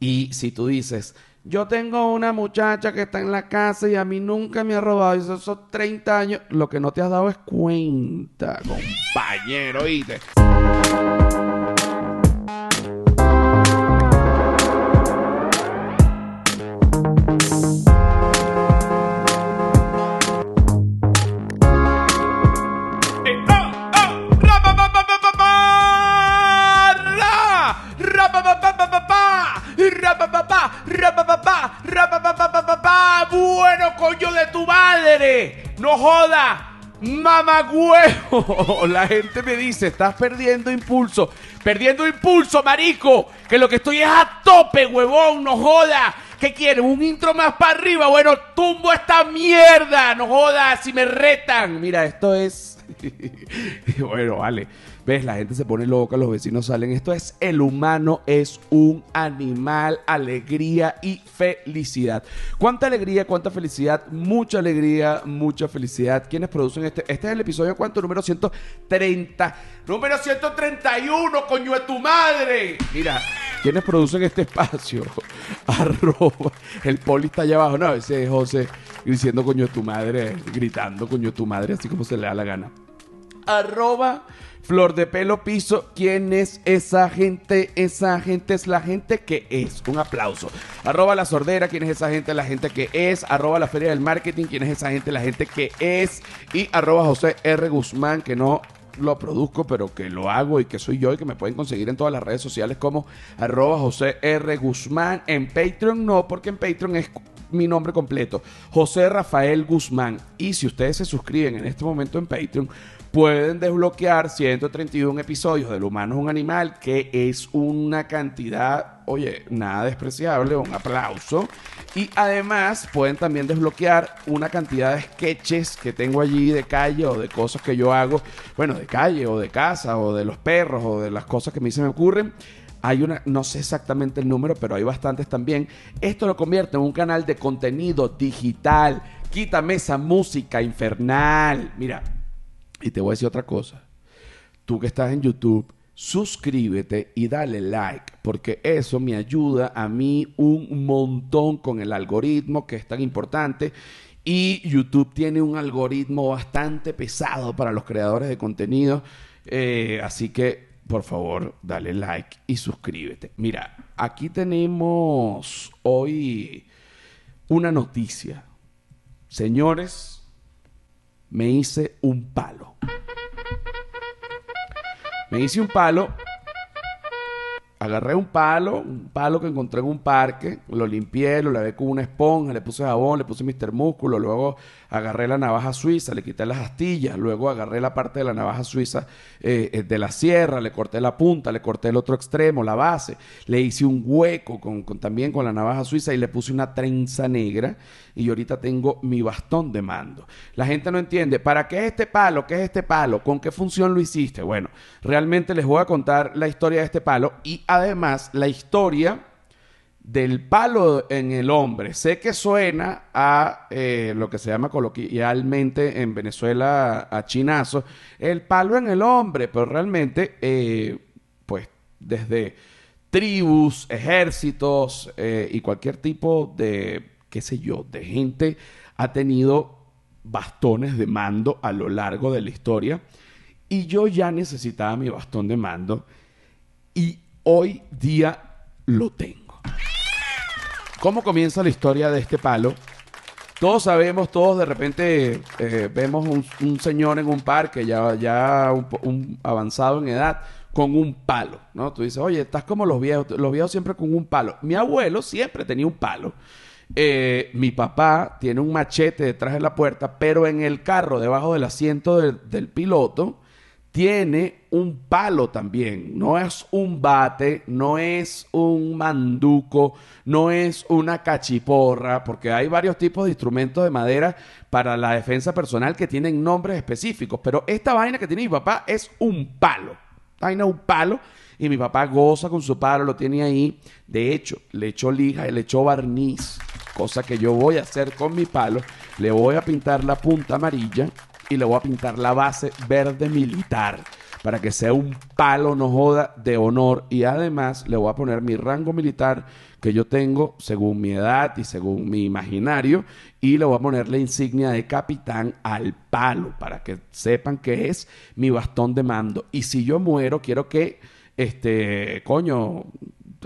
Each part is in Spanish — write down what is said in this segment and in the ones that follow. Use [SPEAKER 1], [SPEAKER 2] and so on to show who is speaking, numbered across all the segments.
[SPEAKER 1] Y si tú dices, yo tengo una muchacha que está en la casa y a mí nunca me ha robado, y esos son 30 años, lo que no te has dado es cuenta, compañero, ¿oíste? No joda. Mamá huevo. La gente me dice, estás perdiendo impulso. Perdiendo impulso, marico. Que lo que estoy es a tope, huevón. No joda. ¿Qué quieres? ¿Un intro más para arriba? Bueno, tumbo esta mierda. No joda. Si me retan. Mira, esto es... bueno, vale. ¿Ves? La gente se pone loca, los vecinos salen. Esto es el humano es un animal, alegría y felicidad. ¿Cuánta alegría, cuánta felicidad? Mucha alegría, mucha felicidad. ¿Quiénes producen este? Este es el episodio cuánto? Número 130. Número 131, coño de tu madre. Mira, ¿quiénes producen este espacio? Arroba. El poli está allá abajo. No, ese es José diciendo coño de tu madre, gritando coño de tu madre, así como se le da la gana. Arroba Flor de pelo piso, ¿quién es esa gente? Esa gente es la gente que es. Un aplauso. Arroba la sordera, ¿quién es esa gente? La gente que es. Arroba la feria del marketing, ¿quién es esa gente? La gente que es. Y arroba José R. Guzmán, que no lo produzco, pero que lo hago y que soy yo y que me pueden conseguir en todas las redes sociales como arroba José R. Guzmán. En Patreon no, porque en Patreon es mi nombre completo, José Rafael Guzmán. Y si ustedes se suscriben en este momento en Patreon, pueden desbloquear 131 episodios del humano es un animal, que es una cantidad, oye, nada despreciable, un aplauso. Y además pueden también desbloquear una cantidad de sketches que tengo allí de calle o de cosas que yo hago, bueno, de calle o de casa o de los perros o de las cosas que a mí se me ocurren. Hay una, no sé exactamente el número, pero hay bastantes también. Esto lo convierte en un canal de contenido digital. Quítame esa música infernal. Mira, y te voy a decir otra cosa. Tú que estás en YouTube, suscríbete y dale like, porque eso me ayuda a mí un montón con el algoritmo que es tan importante. Y YouTube tiene un algoritmo bastante pesado para los creadores de contenido. Eh, así que, por favor, dale like y suscríbete. Mira, aquí tenemos hoy una noticia. Señores, me hice un palo. Me hice un palo. Agarré un palo, un palo que encontré en un parque, lo limpié, lo lavé con una esponja, le puse jabón, le puse Mister Músculo, luego agarré la navaja suiza, le quité las astillas, luego agarré la parte de la navaja suiza eh, eh, de la sierra, le corté la punta, le corté el otro extremo, la base, le hice un hueco con, también con la navaja suiza y le puse una trenza negra y ahorita tengo mi bastón de mando. La gente no entiende, ¿para qué es este palo? ¿Qué es este palo? ¿Con qué función lo hiciste? Bueno, realmente les voy a contar la historia de este palo y además la historia del palo en el hombre. Sé que suena a eh, lo que se llama coloquialmente en Venezuela a chinazo, el palo en el hombre, pero realmente, eh, pues desde tribus, ejércitos eh, y cualquier tipo de, qué sé yo, de gente ha tenido bastones de mando a lo largo de la historia. Y yo ya necesitaba mi bastón de mando y hoy día lo tengo. ¿Cómo comienza la historia de este palo? Todos sabemos, todos de repente eh, vemos un, señor en un parque ya, ya un, avanzado en edad con un palo, ¿no? Tú dices, oye, estás como los viejos, los viejos siempre con un palo. Mi abuelo siempre tenía un palo. Eh, mi papá tiene un machete detrás de la puerta, pero en el carro, debajo del asiento del piloto, tiene un palo también. No es un bate, no es un manduco, no es una cachiporra, porque hay varios tipos de instrumentos de madera para la defensa personal que tienen nombres específicos. Pero esta vaina que tiene mi papá es un palo. Vaina un palo. Y mi papá goza con su palo, lo tiene ahí. De hecho, le echó lija le echó barniz. Cosa que yo voy a hacer con mi palo. Le voy a pintar la punta amarilla y le voy a pintar la base verde militar para que sea un palo, no joda, de honor. Y además le voy a poner mi rango militar que yo tengo según mi edad y según mi imaginario. Y le voy a poner la insignia de capitán al palo para que sepan que es mi bastón de mando. Y si yo muero, quiero que, este, coño,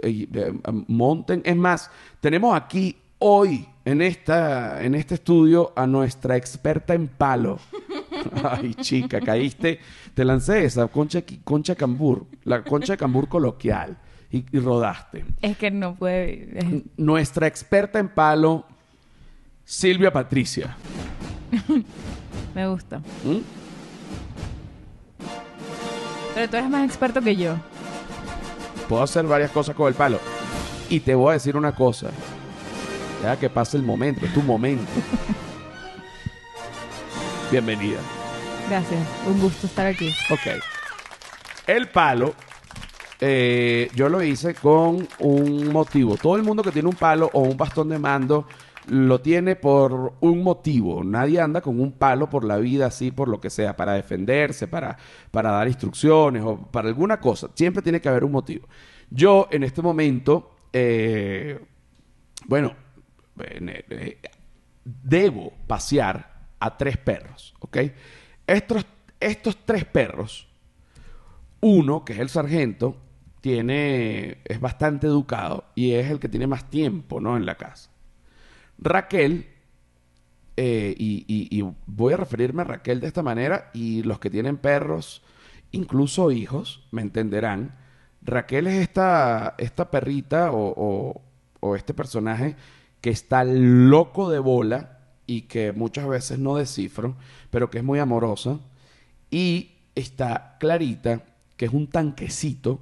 [SPEAKER 1] eh, eh, monten. Es más, tenemos aquí hoy en, esta, en este estudio a nuestra experta en palo. Ay, chica, caíste. Te lancé esa concha, concha cambur, la concha de cambur coloquial y, y rodaste.
[SPEAKER 2] Es que no puede. es-
[SPEAKER 1] Nuestra experta en palo, Silvia Patricia.
[SPEAKER 2] Me gusta.
[SPEAKER 1] ¿Mm?
[SPEAKER 2] Pero tú eres más experto que yo.
[SPEAKER 1] Puedo hacer varias cosas con el palo. Y te voy a decir una cosa. Deja que pase el momento, es tu momento. Bienvenida.
[SPEAKER 2] Gracias. Un gusto estar aquí.
[SPEAKER 1] Ok. El palo, eh, yo lo hice con un motivo. Todo el mundo que tiene un palo o un bastón de mando lo tiene por un motivo. Nadie anda con un palo por la vida así, por lo que sea, para defenderse, para, para dar instrucciones o para alguna cosa. Siempre tiene que haber un motivo. Yo en este momento, eh, bueno, en- debo pasear a tres perros, ¿ok? Estos, estos tres perros, uno, que es el sargento, tiene, es bastante educado y es el que tiene más tiempo, ¿no? En la casa. Raquel, eh, y, voy a referirme a Raquel de esta manera, y los que tienen perros, incluso hijos, me entenderán. Raquel es esta, esta perrita o este personaje que está loco de bola y que muchas veces no descifro, pero que es muy amorosa. Y está Clarita, que es un tanquecito,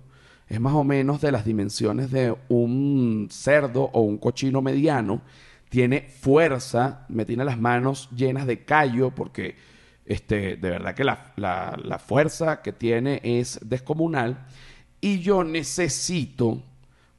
[SPEAKER 1] es más o menos de las dimensiones de un cerdo o un cochino mediano. Tiene fuerza, me tiene las manos llenas de callo, porque este, de verdad que la, la- la fuerza que tiene es descomunal. Y yo necesito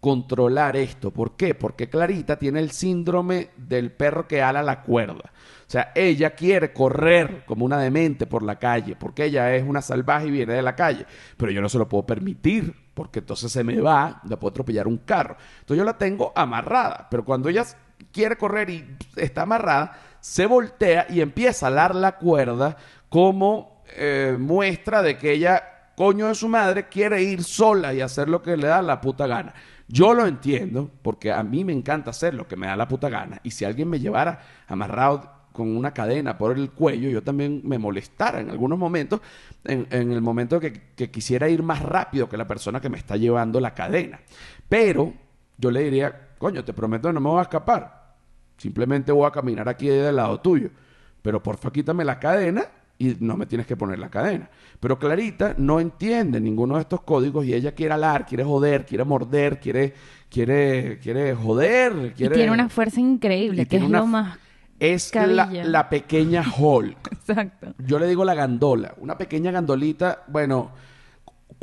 [SPEAKER 1] controlar esto. ¿Por qué? Porque Clarita tiene el síndrome del perro que ala la cuerda. O sea, ella quiere correr como una demente por la calle, porque ella es una salvaje y viene de la calle. Pero yo no se lo puedo permitir, porque entonces se me va, le puedo atropellar un carro. Entonces yo la tengo amarrada, pero cuando ella quiere correr y está amarrada, se voltea y empieza a alar la cuerda como eh, muestra de que ella coño de su madre quiere ir sola y hacer lo que le da la puta gana. Yo lo entiendo porque a mí me encanta hacer lo que me da la puta gana. Y si alguien me llevara amarrado con una cadena por el cuello, yo también me molestara en algunos momentos, en, en el momento que, que quisiera ir más rápido que la persona que me está llevando la cadena. Pero yo le diría, coño, te prometo que no me voy a escapar. Simplemente voy a caminar aquí del lado tuyo. Pero porfa, quítame la cadena y no me tienes que poner la cadena. Pero Clarita no entiende ninguno de estos códigos y ella quiere alar, quiere joder, quiere morder, quiere, quiere, quiere joder,
[SPEAKER 2] Y
[SPEAKER 1] quiere...
[SPEAKER 2] tiene una fuerza increíble, que es
[SPEAKER 1] una
[SPEAKER 2] lo más.
[SPEAKER 1] Es la, la pequeña Hulk.
[SPEAKER 2] Exacto.
[SPEAKER 1] Yo le digo la gandola. Una pequeña gandolita, bueno,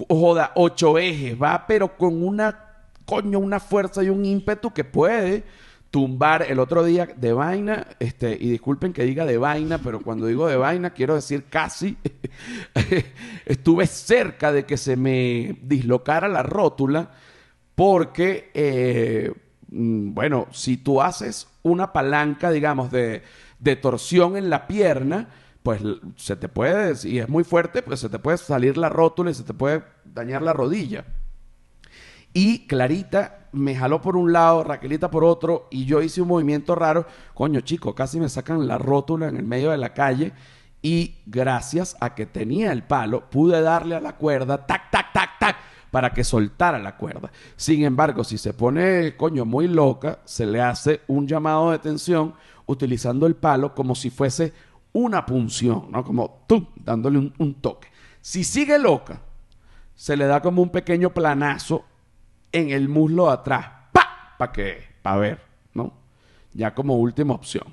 [SPEAKER 1] joda, ocho ejes, va, pero con una, coño, una fuerza y un ímpetu que puede tumbar el otro día de vaina, este, y disculpen que diga de vaina, pero cuando digo de vaina quiero decir casi, estuve cerca de que se me dislocara la rótula, porque, eh, mm, bueno, si tú haces una palanca, digamos, de, torsión en la pierna, pues se te puede, y es muy fuerte, pues se te puede salir la rótula y se te puede dañar la rodilla. Y Clarita me jaló por un lado, Raquelita por otro, y yo hice un movimiento raro. Coño, chico, casi me sacan la rótula en el medio de la calle. Y gracias a que tenía el palo, pude darle a la cuerda, tac, tac, tac, tac, para que soltara la cuerda. Sin embargo, si se pone, coño, muy loca, se le hace un llamado de atención utilizando el palo como si fuese una punción, ¿no? Como ¡tum! dándole un toque. Si sigue loca, se le da como un pequeño planazo en el muslo atrás. ¡Pa! ¿Para qué? Para ver, ¿no? Ya como última opción.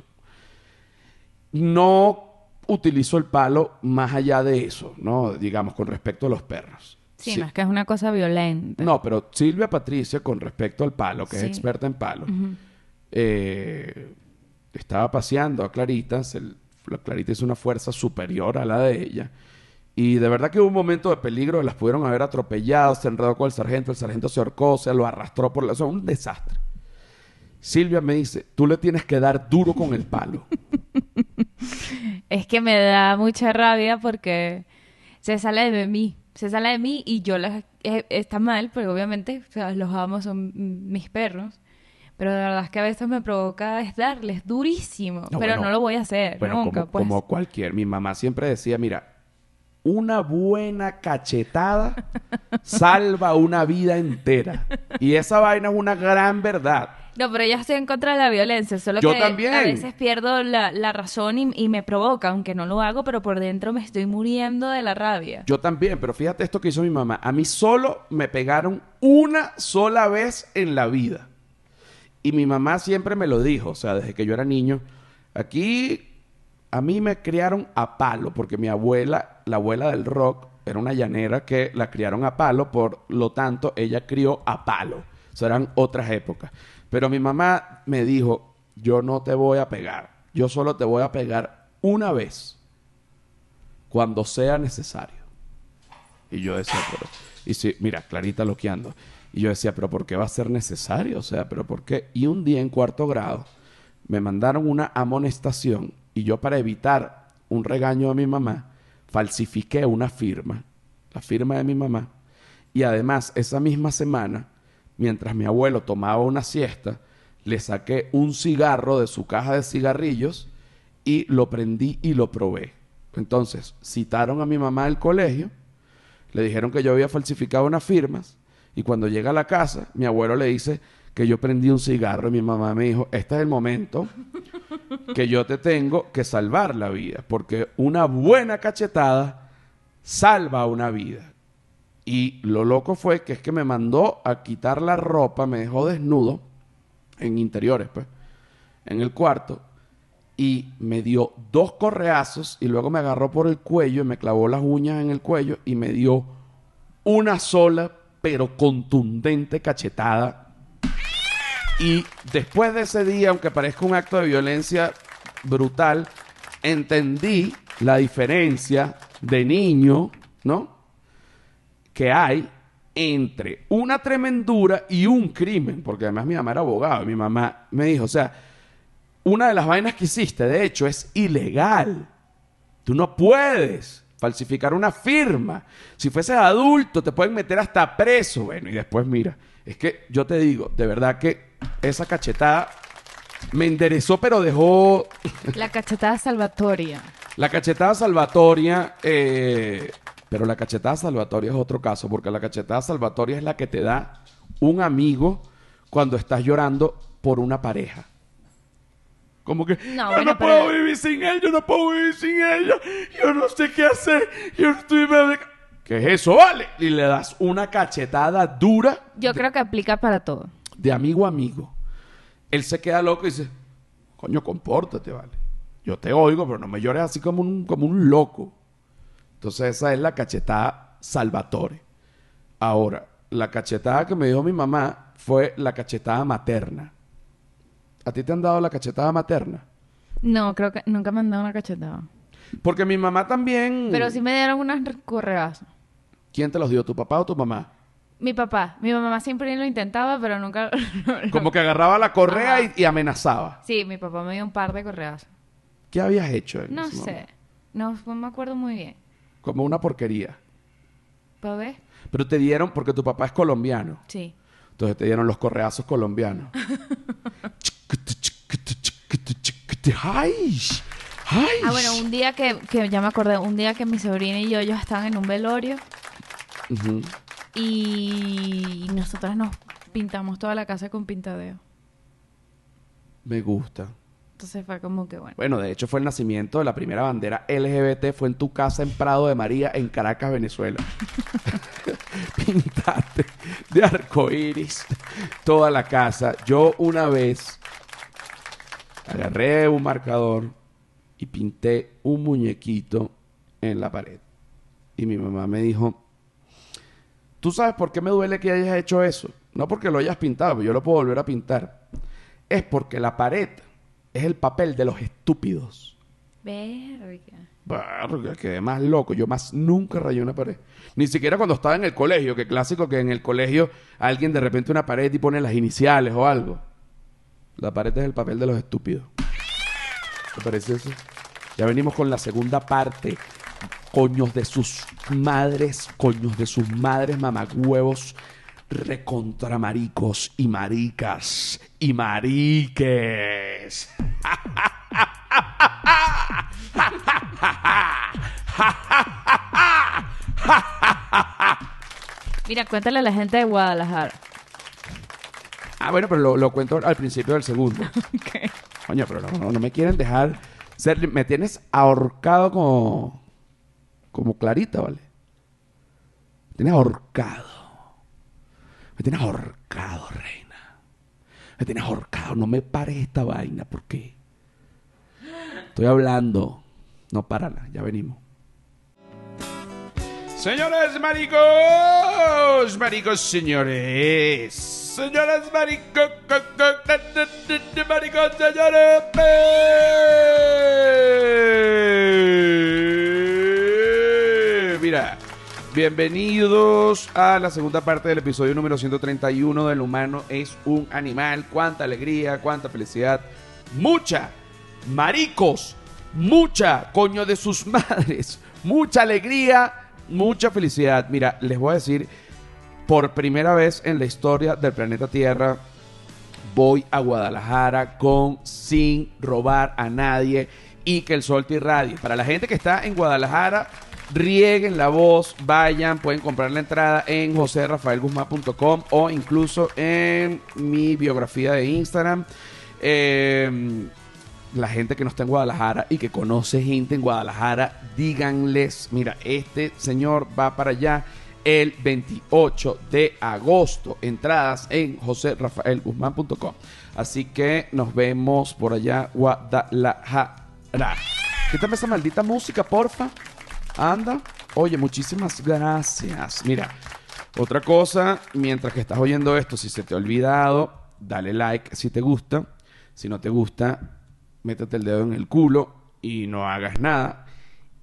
[SPEAKER 1] No utilizo el palo más allá de eso, ¿no? Digamos, con respecto a los perros.
[SPEAKER 2] Sí,
[SPEAKER 1] Sí.
[SPEAKER 2] no es que es una cosa violenta.
[SPEAKER 1] No, pero Silvia Patricia, con respecto al palo, que
[SPEAKER 2] Sí.
[SPEAKER 1] es experta en palo, eh, estaba paseando a Clarita, se- la Clarita hizo una fuerza superior a la de ella, Y de verdad que hubo un momento de peligro, las pudieron haber atropellado, se enredó con el sargento, el sargento se ahorcó, se lo arrastró por la... O sea, un desastre. Silvia me dice, tú le tienes que dar duro con el palo.
[SPEAKER 2] Es que me da mucha rabia porque se sale de mí. Se sale de mí y yo las... eh, está mal, porque obviamente o sea, los amo, son mis perros. Pero de verdad es que a veces me provoca es darles durísimo.
[SPEAKER 1] No,
[SPEAKER 2] pero
[SPEAKER 1] bueno,
[SPEAKER 2] no lo voy a hacer
[SPEAKER 1] Bueno,
[SPEAKER 2] nunca,
[SPEAKER 1] como,
[SPEAKER 2] pues.
[SPEAKER 1] como cualquier. Mi mamá siempre decía, mira, una buena cachetada salva una vida entera. Y esa vaina es una gran verdad.
[SPEAKER 2] No, pero yo estoy en contra de la violencia. Solo
[SPEAKER 1] Yo
[SPEAKER 2] que
[SPEAKER 1] también.
[SPEAKER 2] a veces pierdo la, la razón y, y me provoca, aunque no lo hago, pero por dentro me estoy muriendo de la rabia.
[SPEAKER 1] Yo también, pero fíjate esto que hizo mi mamá. A mí solo me pegaron una sola vez en la vida. Y mi mamá siempre me lo dijo, o sea, desde que yo era niño. Aquí a mí me criaron a palo, porque mi abuela, la abuela del rock, era una llanera que la criaron a palo, por lo tanto, ella crió a palo. O sea, eran otras épocas. Pero mi mamá me dijo, yo no te voy a pegar, yo solo te voy a pegar una vez, cuando sea necesario. Y yo decía, pero... Y sí, mira, Clarita loqueando. Y yo decía, pero ¿por qué va a ser necesario? O sea, pero ¿por qué? Y un día en cuarto grado me mandaron una amonestación y yo para evitar un regaño de mi mamá falsifiqué una firma, la firma de mi mamá. Y además, esa misma semana, mientras mi abuelo tomaba una siesta, le saqué un cigarro de su caja de cigarrillos y lo prendí y lo probé. Entonces, citaron a mi mamá al colegio, le dijeron que yo había falsificado unas firmas y cuando llega a la casa, mi abuelo le dice que yo prendí un cigarro y mi mamá me dijo, este es el momento que yo te tengo que salvar la vida, porque una buena cachetada salva una vida. Y lo loco fue que es que me mandó a quitar la ropa, me dejó desnudo en interiores, pues, en el cuarto, y me dio dos correazos y luego me agarró por el cuello y me clavó las uñas en el cuello y me dio una sola pero contundente cachetada. Y después de ese día, aunque parezca un acto de violencia brutal, entendí la diferencia de niño, ¿no? Que hay entre una tremendura y un crimen, porque además mi mamá era abogado y mi mamá me dijo, o sea, una de las vainas que hiciste, de hecho, es ilegal. Tú no puedes falsificar una firma. Si fueses adulto, te pueden meter hasta preso. Bueno, y después mira, es que yo te digo, de verdad que esa cachetada me enderezó, pero dejó
[SPEAKER 2] La cachetada salvatoria.
[SPEAKER 1] la cachetada salvatoria. eh, pero la cachetada salvatoria es otro caso, porque la cachetada salvatoria es la que te da un amigo cuando estás llorando por una pareja. Como que
[SPEAKER 2] No,
[SPEAKER 1] yo
[SPEAKER 2] bueno,
[SPEAKER 1] no puedo
[SPEAKER 2] pero-
[SPEAKER 1] vivir sin ella, yo no puedo vivir sin ella, yo no sé qué hacer, yo estoy... ¿Qué es eso? Vale. Y le das una cachetada dura
[SPEAKER 2] Yo creo que aplica para todo.
[SPEAKER 1] de amigo a amigo. Él se queda loco y dice, coño, compórtate, vale. Yo te oigo, pero no me llores así como un, como un loco. Entonces esa es la cachetada salvatore. Ahora, la cachetada que me dio mi mamá fue la cachetada materna. ¿A ti te han dado la cachetada materna?
[SPEAKER 2] No, creo que nunca me han dado una cachetada.
[SPEAKER 1] Porque mi mamá también...
[SPEAKER 2] Pero sí me dieron unas correazos.
[SPEAKER 1] ¿Quién te los dio, tu papá o tu mamá?
[SPEAKER 2] Mi papá. Mi mamá siempre lo intentaba, pero nunca...
[SPEAKER 1] Como que agarraba la correa y, y amenazaba.
[SPEAKER 2] Sí, mi papá me dio un par de correazos.
[SPEAKER 1] ¿Qué habías hecho? en
[SPEAKER 2] No
[SPEAKER 1] ese
[SPEAKER 2] sé. No, no me acuerdo muy bien.
[SPEAKER 1] Como una porquería.
[SPEAKER 2] ¿Puedo ver?
[SPEAKER 1] Pero te dieron porque tu papá es colombiano.
[SPEAKER 2] Sí.
[SPEAKER 1] Entonces te dieron los correazos colombianos. ¡Ay! ¡Ay!
[SPEAKER 2] Ah, bueno, un día que, que ya me acordé, un día que mi sobrina y yo, yo estaban en un velorio Y nosotras nos pintamos toda la casa con pintadeo.
[SPEAKER 1] Me gusta.
[SPEAKER 2] Entonces fue como que bueno.
[SPEAKER 1] Bueno, de hecho fue el nacimiento de la primera bandera LGBT. Fue en tu casa en Prado de María, en Caracas, Venezuela. Pintaste de arcoíris toda la casa. Yo una vez agarré un marcador y pinté un muñequito en la pared. Y mi mamá me dijo, ¿tú sabes por qué me duele que hayas hecho eso? No porque lo hayas pintado, yo lo puedo volver a pintar. Es porque la pared es el papel de los estúpidos.
[SPEAKER 2] Verga.
[SPEAKER 1] Verga, quedé más loco. Yo más nunca rayé una pared. Ni siquiera cuando estaba en el colegio, que clásico que en el colegio alguien de repente una pared y pone las iniciales o algo. La pared es el papel de los estúpidos. ¿Te parece eso? Ya venimos con la segunda parte. Coños de sus madres, coños de sus madres, mamagüevos, recontramaricos y maricas y mariques.
[SPEAKER 2] Mira, cuéntale a la gente de Guadalajara.
[SPEAKER 1] Ah, bueno, pero lo, lo cuento al principio del segundo.
[SPEAKER 2] Ok.
[SPEAKER 1] Coño, pero no, no, no me quieren dejar ser... Me tienes ahorcado como... Como clarita, ¿vale? Me tienes ahorcado. Me tienes ahorcado, reina. Me tienes ahorcado. No me pares esta vaina, ¿por qué? Estoy hablando. No, párala. Ya venimos. Señores maricos, maricos señores, señores maricos, maricos señores. pe- Mira, bienvenidos a la segunda parte del episodio número 131 del humano es un animal. Cuánta alegría, cuánta felicidad, mucha maricos, mucha coño de sus madres, mucha alegría, mucha felicidad. Mira, les voy a decir, por primera vez en la historia del planeta Tierra, voy a Guadalajara con sin robar a nadie y que el sol te irradie. Para la gente que está en Guadalajara, rieguen la voz, vayan, pueden comprar la entrada en joserrafaelguzmán.com o incluso en mi biografía de Instagram. Eh, la gente que no está en Guadalajara y que conoce gente en Guadalajara, díganles, mira, este señor va para allá el 28 de agosto. Entradas en joserrafaelguzmán.com. Así que nos vemos por allá, Guadalajara. Quítame esa maldita música, porfa. Anda. Oye, muchísimas gracias. Mira, otra cosa, mientras que estás oyendo esto, si se te ha olvidado, dale like si te gusta. Si no te gusta, métete el dedo en el culo y no hagas nada.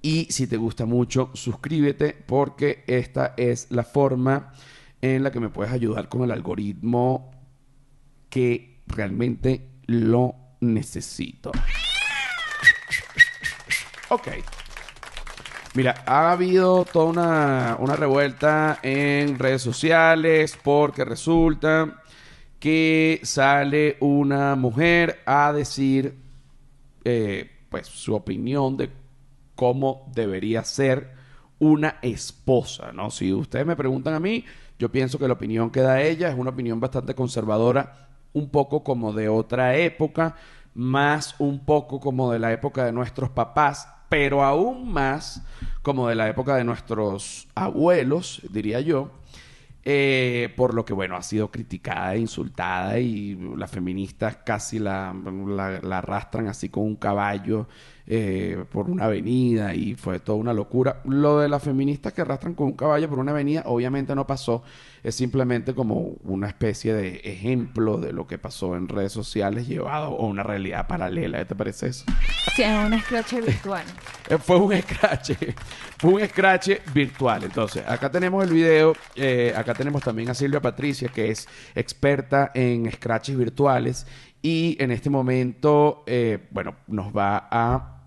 [SPEAKER 1] Y si te gusta mucho, suscríbete porque esta es la forma en la que me puedes ayudar con el algoritmo que realmente lo necesito. Ok. Mira, ha habido toda una, una revuelta en redes sociales porque resulta que sale una mujer a decir eh, pues su opinión de cómo debería ser una esposa, ¿no? Si ustedes me preguntan a mí, yo pienso que la opinión que da ella es una opinión bastante conservadora, un poco como de otra época, más un poco como de la época de nuestros papás, pero aún más como de la época de nuestros abuelos, diría yo. Eh, por lo que, bueno, ha sido criticada e insultada y las feministas casi la, la- la arrastran así con un caballo eh, por una avenida y fue toda una locura. Lo de las feministas que arrastran con un caballo por una avenida obviamente no pasó, es simplemente como una especie de ejemplo de lo que pasó en redes sociales llevado a una realidad paralela. ¿Qué te parece eso?
[SPEAKER 2] Sí, es un scratch virtual.
[SPEAKER 1] Eh, Fue un scratch, fue un scratch virtual. Entonces, acá tenemos el video, eh, acá tenemos también a Silvia Patricia, que es experta en scratches virtuales, y en este momento, eh, bueno, nos va a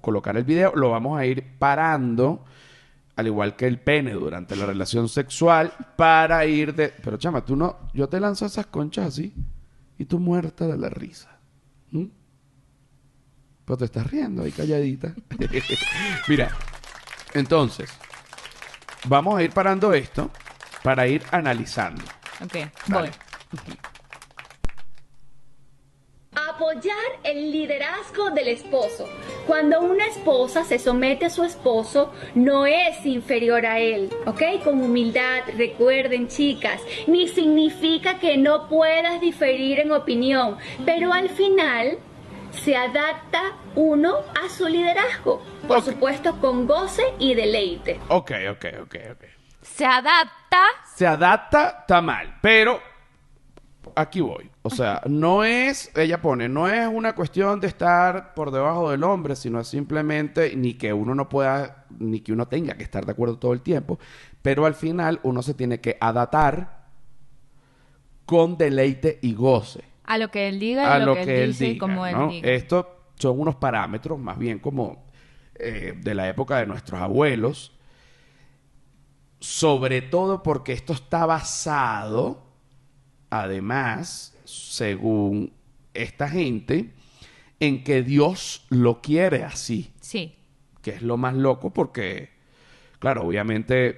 [SPEAKER 1] colocar el video, lo vamos a ir parando, al igual que el pene durante la relación sexual, para ir de... Pero chama, tú no, yo te lanzo esas conchas así, y tú muerta de la risa. ¿Mm? Pero te estás riendo ahí calladita. Mira, entonces, vamos a ir parando esto para ir analizando.
[SPEAKER 2] Ok,
[SPEAKER 1] Dale.
[SPEAKER 2] voy.
[SPEAKER 3] Apoyar el liderazgo del esposo. Cuando una esposa se somete a su esposo, no es inferior a él, ¿ok? Con humildad, recuerden chicas, ni significa que no puedas diferir en opinión, pero al final se adapta uno a su liderazgo, por supuesto con goce y deleite.
[SPEAKER 1] Ok, ok, ok, ok.
[SPEAKER 2] Se adapta.
[SPEAKER 1] Se adapta, está mal, pero aquí voy. O sea, no es, ella pone, no es una cuestión de estar por debajo del hombre, sino es simplemente ni que uno no pueda, ni que uno tenga que estar de acuerdo todo el tiempo, pero al final uno se tiene que adaptar con deleite y goce
[SPEAKER 2] A lo que él diga y
[SPEAKER 1] a
[SPEAKER 2] lo, que, él dice y como diga.
[SPEAKER 1] Estos son unos parámetros más bien como eh, de la época de nuestros abuelos, sobre todo porque esto está basado, además, según esta gente, en que Dios lo quiere así,
[SPEAKER 2] Sí.
[SPEAKER 1] que es lo más loco porque, claro, obviamente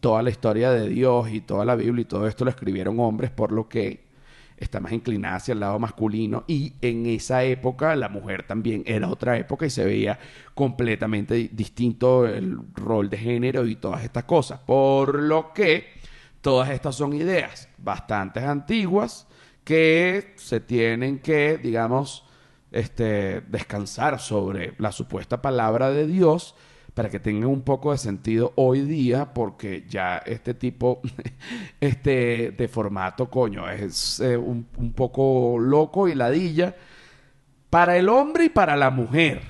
[SPEAKER 1] toda la historia de Dios y toda la Biblia y todo esto lo escribieron hombres, por lo que está más inclinada hacia el lado masculino y en esa época la mujer también era otra época y se veía completamente di- distinto el rol de género y todas estas cosas. Por lo que todas estas son ideas bastante antiguas que se tienen que, digamos, este, descansar sobre la supuesta palabra de Dios para que tenga un poco de sentido hoy día, porque ya este tipo este, de formato, coño, es eh, un, un poco loco y ladilla para el hombre y para la mujer,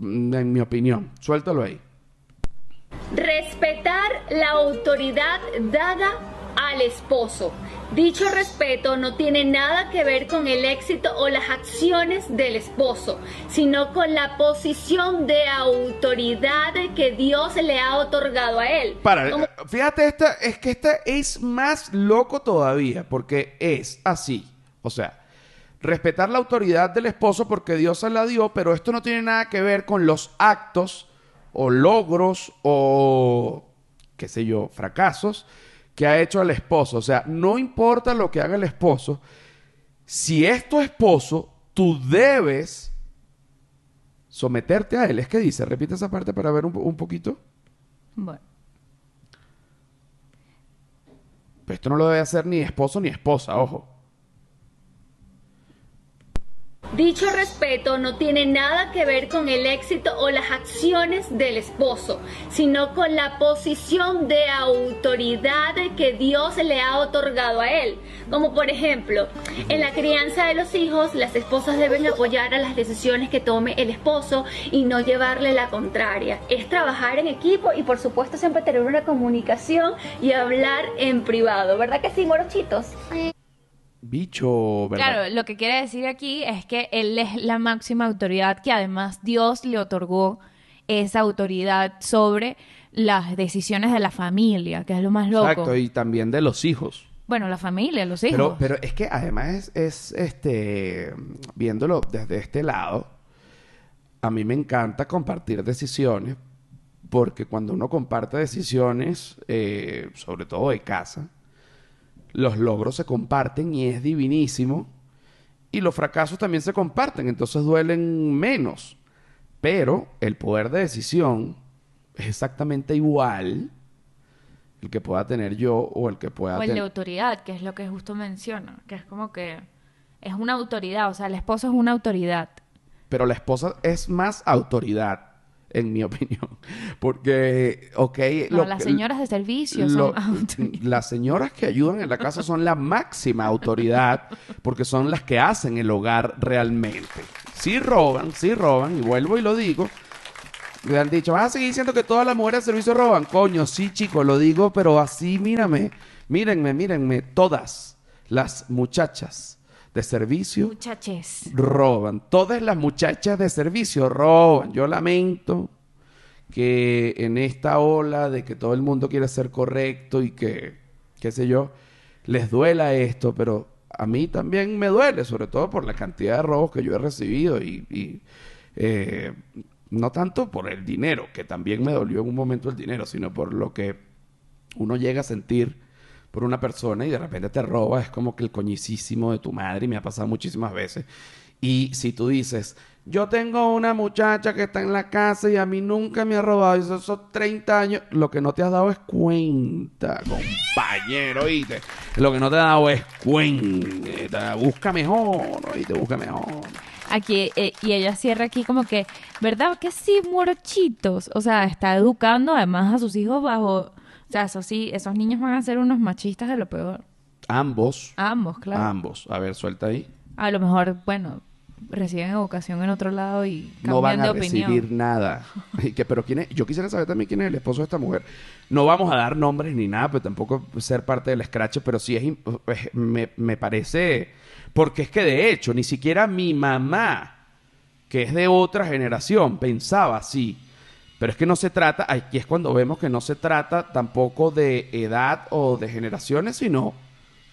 [SPEAKER 1] en mi opinión. Suéltalo ahí.
[SPEAKER 3] Respetar la autoridad dada al esposo. Dicho respeto no tiene nada que ver con el éxito o las acciones del esposo, sino con la posición de autoridad que Dios le ha otorgado a él.
[SPEAKER 1] Para,
[SPEAKER 3] Como-
[SPEAKER 1] fíjate, esta, es que esta es más loco todavía, porque es así. O sea, respetar la autoridad del esposo porque Dios se la dio, pero esto no tiene nada que ver con los actos o logros o, qué sé yo, fracasos que ha hecho el esposo. O sea, no importa lo que haga el esposo, si es tu esposo, tú debes someterte a él. Es que dice, repite esa parte para ver un, un poquito.
[SPEAKER 2] Bueno.
[SPEAKER 1] Pero esto no lo debe hacer ni esposo ni esposa, ojo.
[SPEAKER 3] Dicho respeto no tiene nada que ver con el éxito o las acciones del esposo, sino con la posición de autoridad que Dios le ha otorgado a él. Como por ejemplo, en la crianza de los hijos, las esposas deben apoyar a las decisiones que tome el esposo y no llevarle la contraria. Es trabajar en equipo y por supuesto siempre tener una comunicación y hablar en privado. ¿Verdad que sí, morochitos?
[SPEAKER 1] Bicho, ¿verdad?
[SPEAKER 2] Claro, lo que quiere decir aquí es que él es la máxima autoridad, que además Dios le otorgó esa autoridad sobre las decisiones de la familia, que es lo más loco.
[SPEAKER 1] Exacto, y también de los hijos.
[SPEAKER 2] Bueno, la familia, los hijos.
[SPEAKER 1] Pero, pero es que además es, es, este, viéndolo desde este lado, a mí me encanta compartir decisiones, porque cuando uno comparte decisiones, eh, sobre todo de casa, los logros se comparten y es divinísimo, y los fracasos también se comparten, entonces duelen menos. Pero el poder de decisión es exactamente igual el que pueda tener yo o el que pueda
[SPEAKER 2] o el de
[SPEAKER 1] tener...
[SPEAKER 2] autoridad, que es lo que justo menciona, que es como que es una autoridad, o sea, el esposo es una autoridad.
[SPEAKER 1] Pero la esposa es más autoridad, en mi opinión. Porque, ok...
[SPEAKER 2] No,
[SPEAKER 1] lo
[SPEAKER 2] las señoras de servicio
[SPEAKER 1] lo-
[SPEAKER 2] son
[SPEAKER 1] las señoras que ayudan en la casa son la máxima autoridad porque son las que hacen el hogar realmente. Sí roban, sí roban, y vuelvo y lo digo. Me han dicho, vas a seguir diciendo que todas las mujeres de servicio roban. Coño, sí, chico, lo digo, pero así, mírame, mírenme, mírenme, todas las muchachas de servicio
[SPEAKER 2] Muchaches.
[SPEAKER 1] roban. Todas las muchachas de servicio roban. Yo lamento que en esta ola de que todo el mundo quiere ser correcto y que, qué sé yo, les duela esto, pero a mí también me duele, sobre todo por la cantidad de robos que yo he recibido y, y, eh, no tanto por el dinero, que también me dolió en un momento el dinero, sino por lo que uno llega a sentir por una persona y de repente te roba, es como que el coñicísimo de tu madre, y me ha pasado muchísimas veces. Y si tú dices, yo tengo una muchacha que está en la casa y a mí nunca me ha robado, y esos son 30 años, lo que no te has dado es cuenta, compañero, ¿oíste? Lo que no te has dado es cuenta, busca mejor, ¿oíste? Busca mejor.
[SPEAKER 2] Aquí, eh, y ella cierra aquí como que, ¿verdad que sí, morochitos? O sea, está educando además a sus hijos bajo... O sea, eso sí, esos niños van a ser unos machistas de lo peor.
[SPEAKER 1] Ambos.
[SPEAKER 2] Ambos, claro.
[SPEAKER 1] Ambos. A ver, suelta ahí.
[SPEAKER 2] A lo mejor, bueno, reciben educación en otro lado y cambian
[SPEAKER 1] no van
[SPEAKER 2] de
[SPEAKER 1] a
[SPEAKER 2] opinión.
[SPEAKER 1] recibir nada. Y que, pero quién es, yo quisiera saber también quién es el esposo de esta mujer. No vamos a dar nombres ni nada, pero tampoco ser parte del scratch, pero sí es, es- me, me parece, porque es que de hecho, ni siquiera mi mamá, que es de otra generación, pensaba así. Pero es que no se trata, aquí es cuando vemos que no se trata tampoco de edad o de generaciones, sino,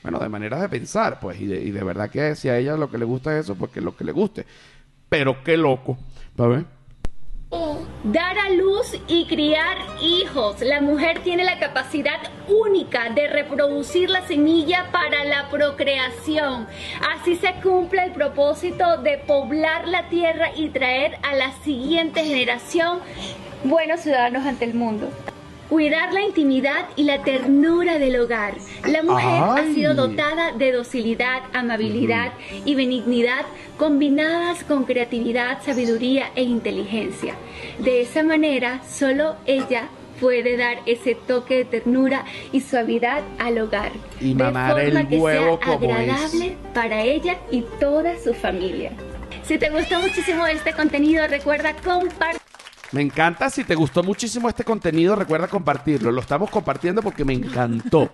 [SPEAKER 1] bueno, de maneras de pensar, pues, y de, verdad que si a ella lo que le gusta es eso, pues que lo que le guste. Pero qué loco. ¿Va a ver?
[SPEAKER 3] Dar a luz y criar hijos. La mujer tiene la capacidad única de reproducir la semilla para la procreación. Así se cumple el propósito de poblar la tierra y traer a la siguiente generación buenos ciudadanos ante el mundo. Cuidar la intimidad y la ternura del hogar. La mujer
[SPEAKER 1] Ay.
[SPEAKER 3] ha sido dotada de docilidad, amabilidad y benignidad combinadas con creatividad, sabiduría e inteligencia. De esa manera, solo ella puede dar ese toque de ternura y suavidad al hogar.
[SPEAKER 1] Y
[SPEAKER 3] de
[SPEAKER 1] mamar el
[SPEAKER 3] forma que
[SPEAKER 1] huevo
[SPEAKER 3] sea
[SPEAKER 1] como es.
[SPEAKER 3] agradable para ella y toda su familia. Si te gustó muchísimo este contenido, recuerda compartir.
[SPEAKER 1] Me encanta. Si te gustó muchísimo este contenido, recuerda compartirlo. Lo estamos compartiendo porque me encantó.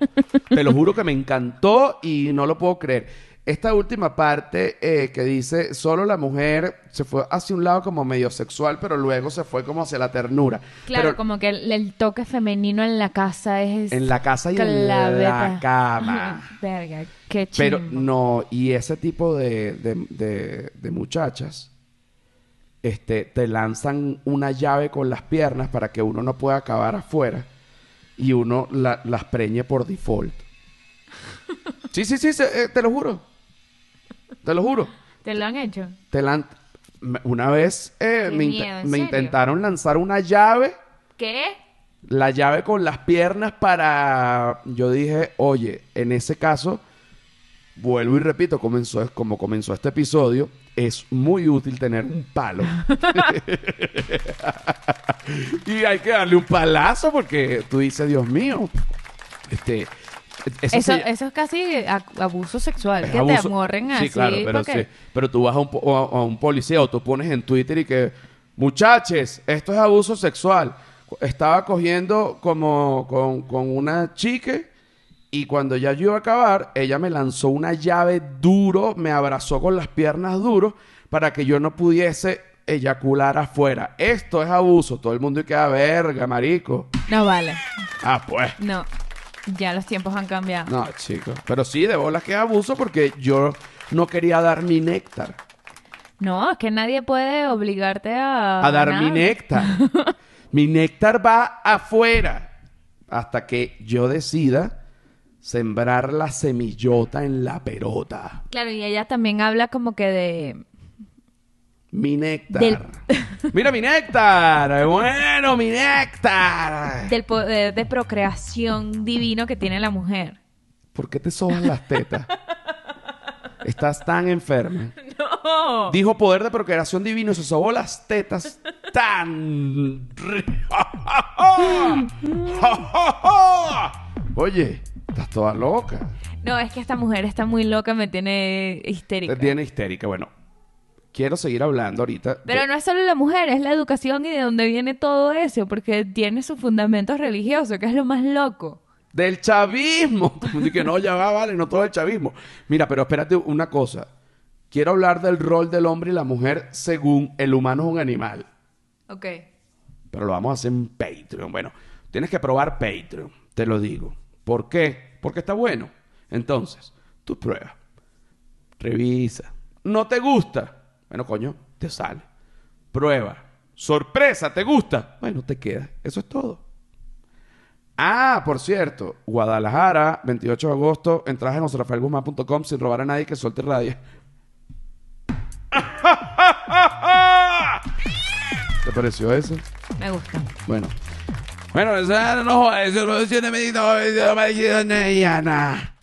[SPEAKER 1] te lo juro que me encantó y no lo puedo creer. Esta última parte eh, que dice, solo la mujer se fue hacia un lado como medio sexual, pero luego se fue como hacia la ternura.
[SPEAKER 2] Claro,
[SPEAKER 1] Pero
[SPEAKER 2] como que el, el toque femenino en la casa es...
[SPEAKER 1] en la casa y en la cama.
[SPEAKER 2] Verga, qué
[SPEAKER 1] Pero
[SPEAKER 2] chimbo.
[SPEAKER 1] no, y ese tipo de, de- de- de muchachas este, te lanzan una llave con las piernas para que uno no pueda acabar afuera y uno la- las preñe por default. Sí, sí, sí, se- eh, te lo juro. Te lo juro.
[SPEAKER 2] ¿Te lo han hecho?
[SPEAKER 1] Te lan- me- una vez eh, me, intentaron lanzar una llave
[SPEAKER 2] ¿Qué?
[SPEAKER 1] la llave con las piernas para yo dije oye en ese caso vuelvo y repito comenzó como comenzó este episodio es muy útil tener un palo y hay que darle un palazo porque tú dices Dios mío este eso,
[SPEAKER 2] Eso,
[SPEAKER 1] se-
[SPEAKER 2] eso es casi abuso sexual,
[SPEAKER 1] es
[SPEAKER 2] que
[SPEAKER 1] abuso.
[SPEAKER 2] te amorren así.
[SPEAKER 1] Sí, claro, pero,
[SPEAKER 2] porque-
[SPEAKER 1] sí. pero tú vas a un, a, un policía o tú pones en Twitter y que, muchachos, esto es abuso sexual. Estaba cogiendo como con, con una chica y cuando ya yo iba a acabar, ella me lanzó una llave duro, me abrazó con las piernas duro para que yo no pudiese eyacular afuera. Esto es abuso. Todo el mundo queda verga, marico.
[SPEAKER 2] No vale.
[SPEAKER 1] Ah, pues.
[SPEAKER 2] No. Ya los tiempos han cambiado.
[SPEAKER 1] No, chicos. Pero sí, de bolas que es abuso porque yo no quería dar mi néctar.
[SPEAKER 2] No, es que nadie puede obligarte a...
[SPEAKER 1] A dar
[SPEAKER 2] nada.
[SPEAKER 1] mi néctar. mi néctar va afuera. Hasta que yo decida sembrar la semillota en la pelota.
[SPEAKER 2] Claro, y ella también habla como que de...
[SPEAKER 1] Mi néctar.
[SPEAKER 2] Del-
[SPEAKER 1] Mira mi néctar. Bueno, mi néctar.
[SPEAKER 2] del poder de procreación divino que tiene la mujer.
[SPEAKER 1] ¿Por qué te soban las tetas? Estás tan enferma.
[SPEAKER 2] No.
[SPEAKER 1] Dijo poder de procreación divino y se sobó las tetas tan... Oye, estás toda loca.
[SPEAKER 2] No, es que esta mujer está muy loca, me tiene histérica.
[SPEAKER 1] Te tiene histérica. Bueno, quiero seguir hablando ahorita. de-
[SPEAKER 2] Pero no es solo la mujer, es la educación y de dónde viene todo eso, porque tiene sus fundamentos religiosos, que es lo más loco.
[SPEAKER 1] Del chavismo. Que no, ya va, vale, no todo el chavismo. Mira, pero espérate una cosa. Quiero hablar del rol del hombre y la mujer según el humano es un animal.
[SPEAKER 2] Ok.
[SPEAKER 1] Pero lo vamos a hacer en Patreon. Bueno, tienes que probar Patreon, te lo digo. ¿Por qué? Porque está bueno. Entonces, tú pruebas. Revisa. ¿No te gusta? Bueno, coño, te sale. Prueba. Sorpresa, ¿te gusta? Bueno, te queda. Eso es todo. Ah, por cierto, Guadalajara, 28 de agosto, entradas en joserafaelguzmán.com sin robar a nadie que suelte radio. ¿Te pareció eso?
[SPEAKER 2] Me gusta.
[SPEAKER 1] Bueno. Bueno, eso no eso no es una medida, eso no es una medida,